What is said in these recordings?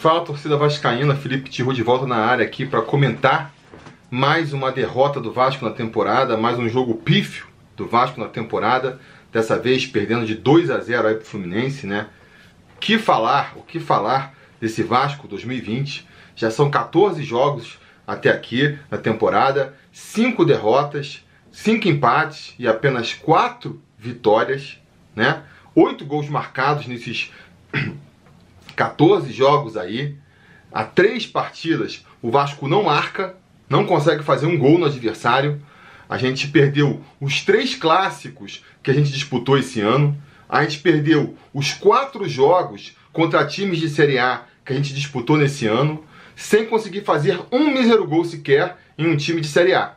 Fala torcida vascaína, Felipe Tiru de volta na área aqui para comentar mais uma derrota do Vasco na temporada, mais um jogo pífio do Vasco na temporada, dessa vez perdendo de 2 a 0 aí pro Fluminense, né? Que falar, o que falar desse Vasco 2020? Já são 14 jogos até aqui na temporada, 5 derrotas, 5 empates e apenas 4 vitórias, né? 8 gols marcados nesses 14 jogos aí, há três partidas o Vasco não marca, não consegue fazer um gol no adversário. A gente perdeu os três clássicos que a gente disputou esse ano. A gente perdeu os quatro jogos contra times de Série A que a gente disputou nesse ano, sem conseguir fazer um mísero gol sequer em um time de Série A.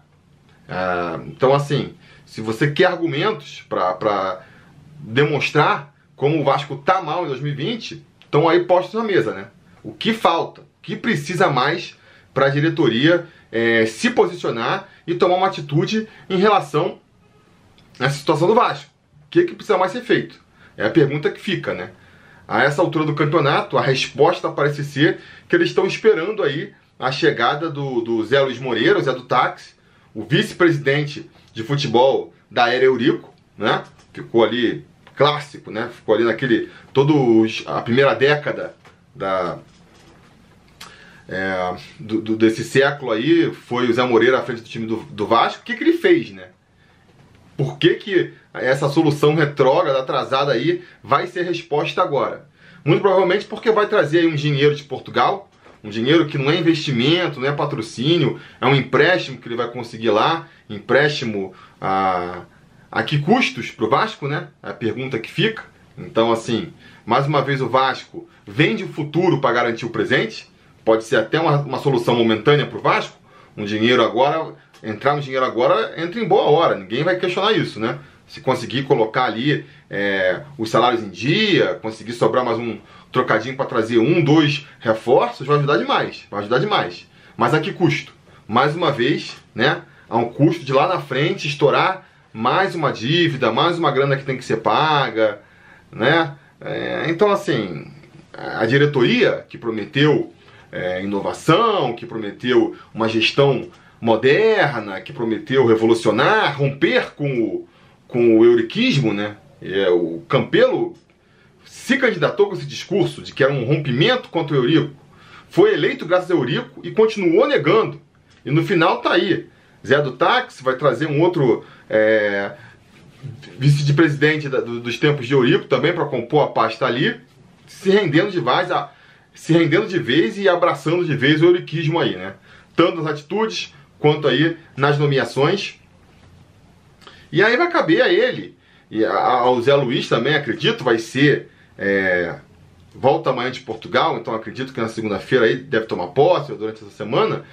Ah, então, assim, se você quer argumentos para demonstrar como o Vasco tá mal em 2020, estão aí postos na mesa, né? O que falta, o que precisa mais para a diretoria é, se posicionar e tomar uma atitude em relação à situação do Vasco. O que, que precisa mais ser feito? É a pergunta que fica, né? A essa altura do campeonato, a resposta parece ser que eles estão esperando aí a chegada do, do Zé Luiz Moreira, o Zé do Táxi, o vice-presidente de futebol da Era Eurico, né? Ficou ali clássico, né? Ficou ali naquele. todo a primeira década da. É, do, do, desse século aí, foi o Zé Moreira à frente do time do, do Vasco. O que, que ele fez, né? Por que, que essa solução retrógrada, atrasada aí, vai ser resposta agora? Muito provavelmente porque vai trazer aí um dinheiro de Portugal, um dinheiro que não é investimento, não é patrocínio, é um empréstimo que ele vai conseguir lá, empréstimo a a que custos para o Vasco, né? É a pergunta que fica. Então, assim, mais uma vez o Vasco vende o futuro para garantir o presente. Pode ser até uma, uma solução momentânea para o Vasco. Um dinheiro agora, entrar no dinheiro agora, entra em boa hora. Ninguém vai questionar isso, né? Se conseguir colocar ali é, os salários em dia, conseguir sobrar mais um trocadinho para trazer um, dois reforços, vai ajudar demais. Vai ajudar demais. Mas a que custo? Mais uma vez, né? A um custo de lá na frente estourar mais uma dívida, mais uma grana que tem que ser paga, né? É, então, assim, a diretoria que prometeu é, inovação, que prometeu uma gestão moderna, que prometeu revolucionar, romper com o, com o euriquismo, né? É, o Campelo se candidatou com esse discurso de que era um rompimento contra o Eurico, foi eleito graças ao Eurico e continuou negando. E no final tá aí. Zé do Táxi vai trazer um outro é, vice de presidente do, dos tempos de Eurico também para compor a pasta ali, se rendendo de vez, a, se rendendo de vez e abraçando de vez o euriquismo aí, né? Tanto nas atitudes quanto aí nas nomeações. E aí vai caber a ele e ao Zé Luiz também, acredito, vai ser é, volta amanhã de Portugal, então acredito que na segunda-feira aí deve tomar posse durante essa semana.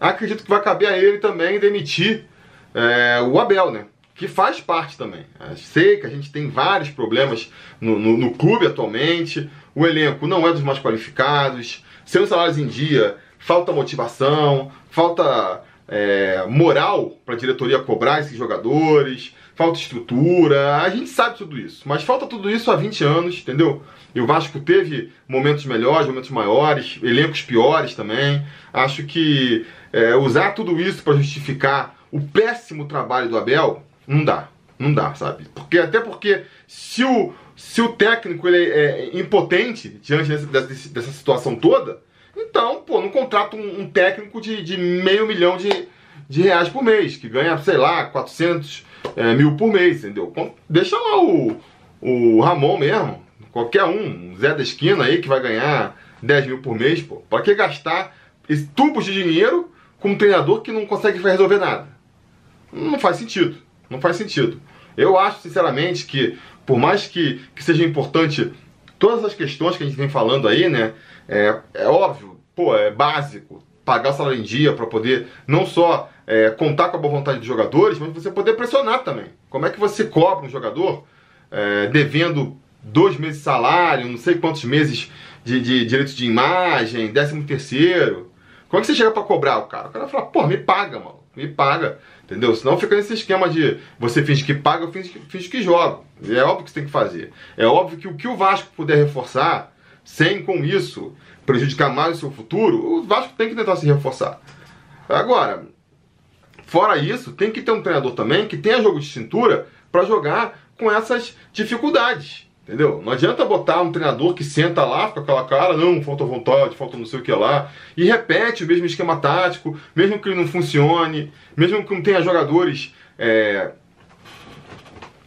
Acredito que vai caber a ele também demitir é, o Abel, né? Que faz parte também. Eu sei que a gente tem vários problemas no, no, no clube atualmente. O elenco não é dos mais qualificados. Sem salários em dia, falta motivação, falta é, moral para a diretoria cobrar esses jogadores, falta estrutura, a gente sabe tudo isso, mas falta tudo isso há 20 anos, entendeu? E o Vasco teve momentos melhores, momentos maiores, elencos piores também. Acho que é, usar tudo isso para justificar o péssimo trabalho do Abel, não dá. Não dá, sabe? Porque, até porque se o, se o técnico ele é impotente diante dessa, dessa, situação toda, então, pô, não contrata um, um técnico de, de, meio milhão de, de reais por mês, que ganha, sei lá, 400 é, mil por mês, entendeu? Deixa lá o, o Ramon mesmo, qualquer um, Zé da esquina aí que vai ganhar 10 mil por mês, pô. Pra que gastar esse tubos de dinheiro com um treinador que não consegue resolver nada? Não faz sentido. Não faz sentido. Eu acho, sinceramente, que por mais que, que seja importante todas as questões que a gente vem falando aí, né? É, é óbvio, pô, é básico pagar o salário em dia para poder não só é, contar com a boa vontade dos jogadores, mas você poder pressionar também. Como é que você cobra um jogador é, devendo dois meses de salário, não sei quantos meses de, de direito de imagem, décimo terceiro? Como é que você chega para cobrar o cara? O cara fala, pô, me paga, mano, me paga. Entendeu? Senão fica nesse esquema de você finge que paga, eu finge, finge que joga. É óbvio que você tem que fazer. É óbvio que o que o Vasco puder reforçar, sem com isso prejudicar mais o seu futuro, o Vasco tem que tentar se reforçar. Agora, fora isso, tem que ter um treinador também que tenha jogo de cintura para jogar com essas dificuldades. Entendeu? Não adianta botar um treinador que senta lá com aquela cara, não, falta vontade, falta não sei o que lá, e repete o mesmo esquema tático, mesmo que ele não funcione, mesmo que não tenha jogadores é,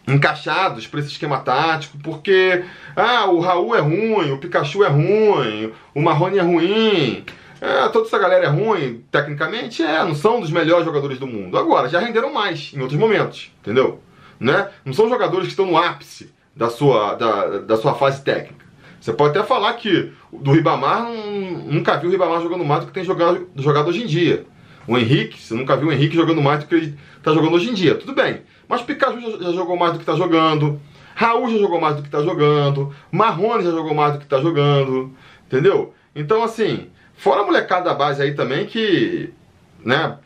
encaixados para esse esquema tático, porque ah, o Raul é ruim, o Pikachu é ruim, o Marrone é ruim, é, toda essa galera é ruim, tecnicamente, é, não são dos melhores jogadores do mundo. Agora, já renderam mais em outros momentos, entendeu? Né? Não são jogadores que estão no ápice da sua, da, da sua fase técnica. Você pode até falar que do Ribamar nunca viu o Ribamar jogando mais do que tem jogado, jogado hoje em dia. O Henrique, você nunca viu o Henrique jogando mais do que ele está jogando hoje em dia. Tudo bem. Mas Pikachu já, já jogou mais do que está jogando. Raul já jogou mais do que está jogando. Marrone já jogou mais do que está jogando. Entendeu? Então, assim, fora a molecada da base aí também que, né,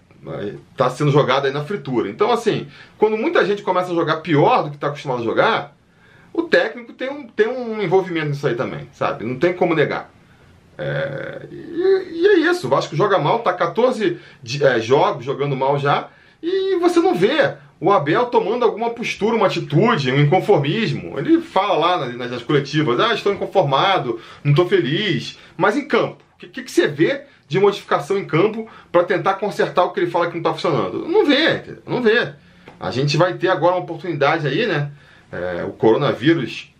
tá sendo jogada aí na fritura. Então, assim, quando muita gente começa a jogar pior do que está acostumado a jogar, o técnico tem um, tem um envolvimento nisso aí também, sabe? Não tem como negar. É, e, e, é isso, o Vasco joga mal, tá 14 é, jogos jogando mal já, e você não vê o Abel tomando alguma postura, uma atitude, um inconformismo. Ele fala lá nas, nas coletivas, ah, estou inconformado, não estou feliz. Mas em campo, o que, que, que, você vê de modificação em campo para tentar consertar o que ele fala que não está funcionando? Não vê, não vê. A gente vai ter agora uma oportunidade aí, né? É, o coronavírus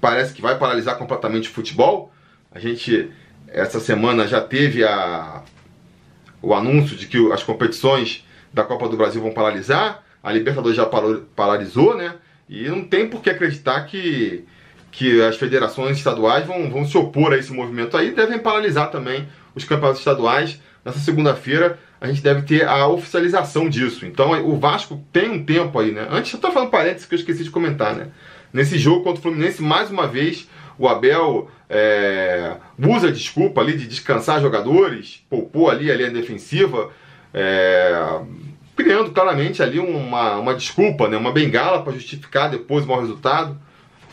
parece que vai paralisar completamente o futebol. A gente, essa semana, já teve a, o anúncio de que as competições da Copa do Brasil vão paralisar, a Libertadores já paralisou, né? E não tem por que acreditar que, que as federações estaduais vão, vão se opor a esse movimento aí, devem paralisar também os campeonatos estaduais. Nessa segunda-feira a gente deve ter a oficialização disso. Então o Vasco tem um tempo aí, né? Antes eu tô falando parênteses que eu esqueci de comentar, né? Nesse jogo contra o Fluminense, mais uma vez, o Abel é, usa a desculpa ali de descansar jogadores, poupou ali a linha defensiva, é, criando claramente ali uma, uma desculpa, né, uma bengala para justificar depois o mau resultado.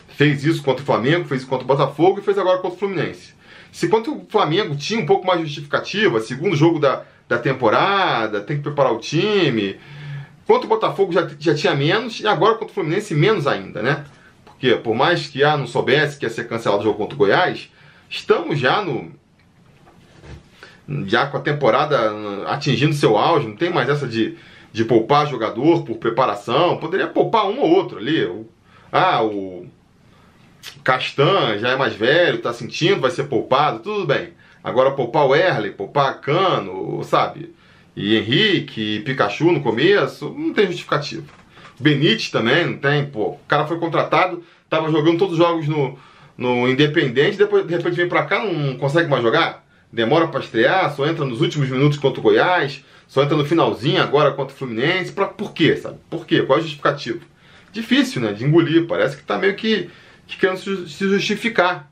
Fez isso contra o Flamengo, fez isso contra o Botafogo e fez agora contra o Fluminense. Se contra o Flamengo tinha um pouco mais justificativa, segundo jogo da, da temporada, tem que preparar o time. Contra o Botafogo já, já tinha menos, e agora contra o Fluminense menos ainda, né? Porque por mais que ah, não soubesse que ia ser cancelado o jogo contra o Goiás, estamos já no, já com a temporada atingindo seu auge, não tem mais essa de, de poupar jogador por preparação, poderia poupar um ou outro ali. Ah, o Castan já é mais velho, está sentindo, vai ser poupado, tudo bem. Agora poupar o Erle, poupar Cano, sabe? E Henrique, e Pikachu no começo, não tem justificativo. Benítez também, não tem, pô. O cara foi contratado, tava jogando todos os jogos no, no Independente, depois de repente vem pra cá, não consegue mais jogar? demora para estrear, só entra nos últimos minutos contra o Goiás, só entra no finalzinho agora contra o Fluminense. Pra, por quê, sabe? Por quê? Qual é o justificativo? Difícil, né? De engolir. Parece que tá meio que, que querendo se justificar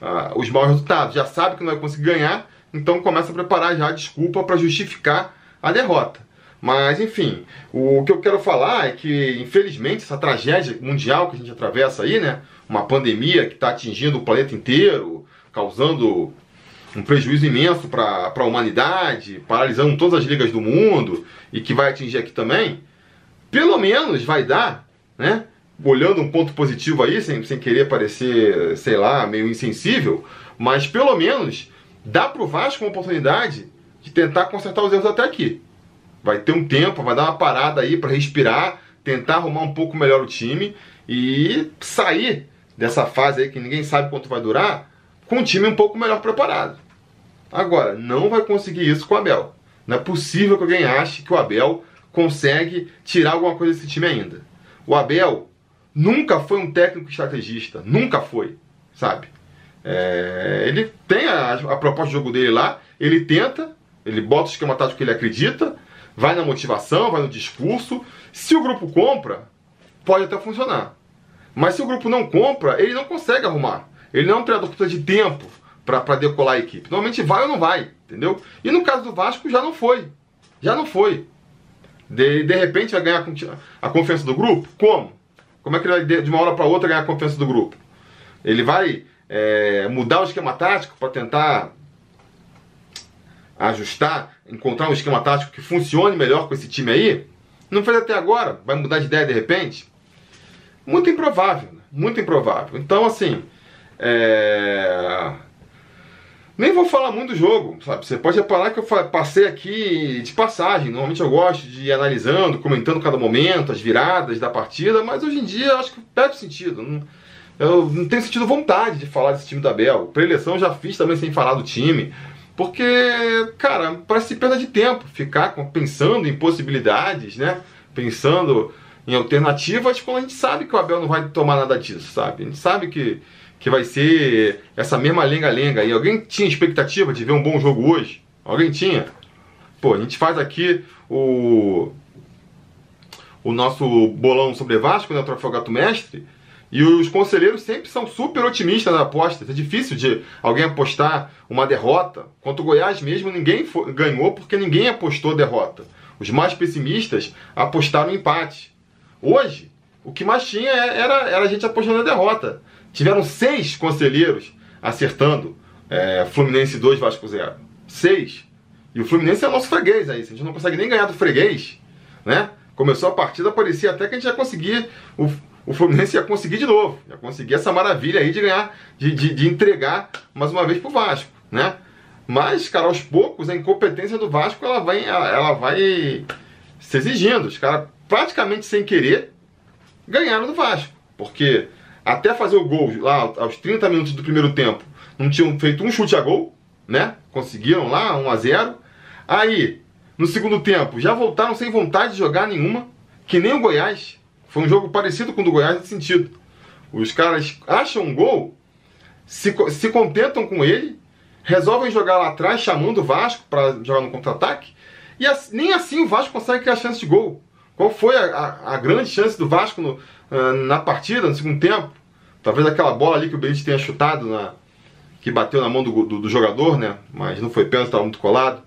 ah, os maus resultados. Já sabe que não vai conseguir ganhar, então começa a preparar já a desculpa para justificar a derrota. Mas, enfim, o que eu quero falar é que, infelizmente, essa tragédia mundial que a gente atravessa aí, né? Uma pandemia que está atingindo o planeta inteiro, causando um prejuízo imenso para a humanidade, paralisando todas as ligas do mundo e que vai atingir aqui também, pelo menos vai dar, né? Olhando um ponto positivo aí, sem, sem querer parecer, sei lá, meio insensível, mas pelo menos dá para o Vasco uma oportunidade de tentar consertar os erros até aqui. Vai ter um tempo, vai dar uma parada aí para respirar, tentar arrumar um pouco melhor o time e sair dessa fase aí que ninguém sabe quanto vai durar, com o time um pouco melhor preparado. Agora, não vai conseguir isso com o Abel. Não é possível que alguém ache que o Abel consegue tirar alguma coisa desse time ainda. O Abel nunca foi um técnico estrategista, nunca foi, sabe? É, ele tem a, a, proposta de jogo dele lá, ele tenta, ele bota o esquema tático que ele acredita, vai na motivação, vai no discurso. Se o grupo compra, pode até funcionar. Mas se o grupo não compra, ele não consegue arrumar. Ele não é um treinador que precisa de tempo para decolar a equipe. Normalmente vai ou não vai, entendeu? E no caso do Vasco já não foi. Já não foi. De, de repente vai ganhar a confiança do grupo? Como? Como é que ele vai de uma hora para outra ganhar a confiança do grupo? Ele vai é, mudar o esquema tático para tentar ajustar, encontrar um esquema tático que funcione melhor com esse time aí? Não fez até agora, vai mudar de ideia de repente? Muito improvável, né? muito improvável. Então, assim, é... nem vou falar muito do jogo, sabe? Você pode reparar que eu passei aqui de passagem. Normalmente eu gosto de ir analisando, comentando cada momento, as viradas da partida, mas hoje em dia eu acho que perde sentido. Eu não tenho sentido vontade de falar desse time da Bel. Preleção já fiz também sem falar do time. Porque, cara, parece perda de tempo ficar pensando em possibilidades, né? Pensando em alternativas quando a gente sabe que o Abel não vai tomar nada disso, sabe? A gente sabe que, que vai ser essa mesma lenga-lenga. E alguém tinha expectativa de ver um bom jogo hoje? Alguém tinha? Pô, a gente faz aqui o, o nosso bolão sobre Vasco, né? O Troféu Gato Mestre. E os conselheiros sempre são super otimistas nas apostas. É difícil de alguém apostar uma derrota. Quanto o Goiás mesmo, ninguém foi, ganhou porque ninguém apostou derrota. Os mais pessimistas apostaram empate. Hoje, o que mais tinha é, era, era a gente apostando na derrota. Tiveram seis conselheiros acertando é, Fluminense 2, Vasco 0. Seis. E o Fluminense é nosso freguês aí. Se a gente não consegue nem ganhar do freguês, né? Começou a partida, parecia até que a gente ia conseguir. O, o Fluminense ia conseguir de novo, ia conseguir essa maravilha aí de ganhar, de, de, de entregar mais uma vez pro Vasco, né? Mas, cara, aos poucos a incompetência do Vasco ela vai, ela, ela vai se exigindo. Os caras, praticamente sem querer, ganharam do Vasco. Porque até fazer o gol lá aos 30 minutos do primeiro tempo, não tinham feito um chute a gol, né? Conseguiram lá 1 a 0. Aí, no segundo tempo, já voltaram sem vontade de jogar nenhuma, que nem o Goiás. Foi um jogo parecido com o do Goiás nesse sentido. Os caras acham um gol, se, se contentam com ele, resolvem jogar lá atrás, chamando o Vasco para jogar no contra-ataque, e assim, nem assim o Vasco consegue criar chance de gol. Qual foi a, a, a grande chance do Vasco no, uh, na partida, no segundo tempo? Talvez aquela bola ali que o Benítez tenha chutado, na, que bateu na mão do, do, do jogador, né? Mas não foi pênalti, estava muito colado.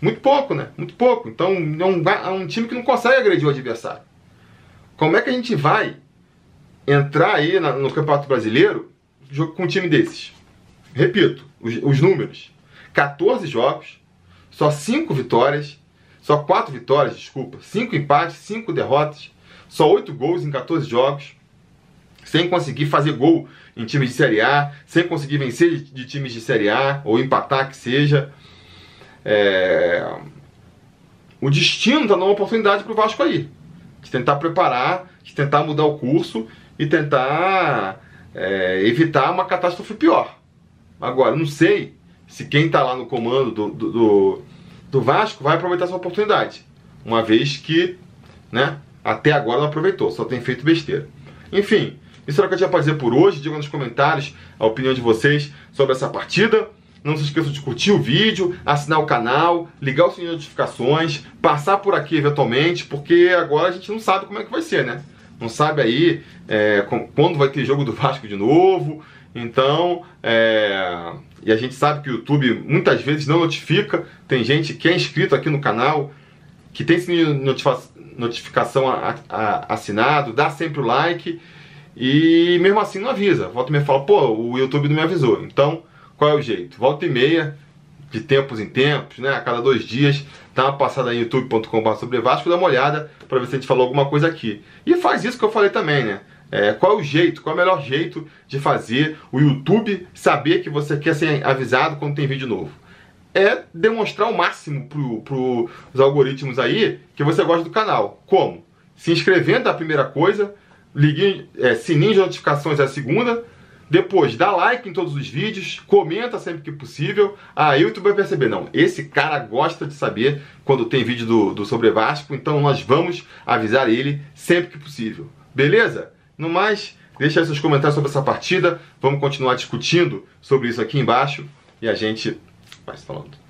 Muito pouco, né? Muito pouco. Então é um, é um time que não consegue agredir o adversário. Como é que a gente vai entrar aí no Campeonato Brasileiro com um time desses? Repito, os, os números: 14 jogos, só 5 vitórias, só 4 vitórias, desculpa, 5 empates, 5 derrotas, só 8 gols em 14 jogos, sem conseguir fazer gol em times de Série A, sem conseguir vencer de, times de Série A, ou empatar que seja. É... O destino está dando uma oportunidade para o Vasco aí de tentar preparar, de tentar mudar o curso e tentar é, evitar uma catástrofe pior. Agora, não sei se quem está lá no comando do, do, do, do, Vasco vai aproveitar essa oportunidade, uma vez que né, até agora não aproveitou, só tem feito besteira. Enfim, isso era o que eu tinha para dizer por hoje. Digam nos comentários a opinião de vocês sobre essa partida. Não se esqueçam de curtir o vídeo, assinar o canal, ligar o sininho de notificações, passar por aqui eventualmente, porque agora a gente não sabe como é que vai ser, né? Não sabe aí é, quando vai ter jogo do Vasco de novo. Então, é, e a gente sabe que o YouTube muitas vezes não notifica. Tem gente que é inscrito aqui no canal, que tem sininho de notificação assinado, dá sempre o like e mesmo assim não avisa. Volta e me fala, pô, o YouTube não me avisou. Então, qual é o jeito? Volta e meia, de tempos em tempos, né? A cada dois dias, dá uma passada em youtube.com.br sobre Vasco, dá uma olhada para ver se a gente falou alguma coisa aqui. E faz isso que eu falei também, né? É, qual é o jeito, qual é o melhor jeito de fazer o YouTube saber que você quer ser avisado quando tem vídeo novo? É demonstrar o máximo para os algoritmos aí que você gosta do canal. Como? Se inscrevendo é a primeira coisa, ligue, é, sininho de notificações é a segunda, depois, dá like em todos os vídeos, comenta sempre que possível. Aí o YouTube vai perceber, não, esse cara gosta de saber quando tem vídeo do, do Sobre Vasco, então nós vamos avisar ele sempre que possível. Beleza? No mais, deixa aí seus comentários sobre essa partida. Vamos continuar discutindo sobre isso aqui embaixo e a gente vai se falando.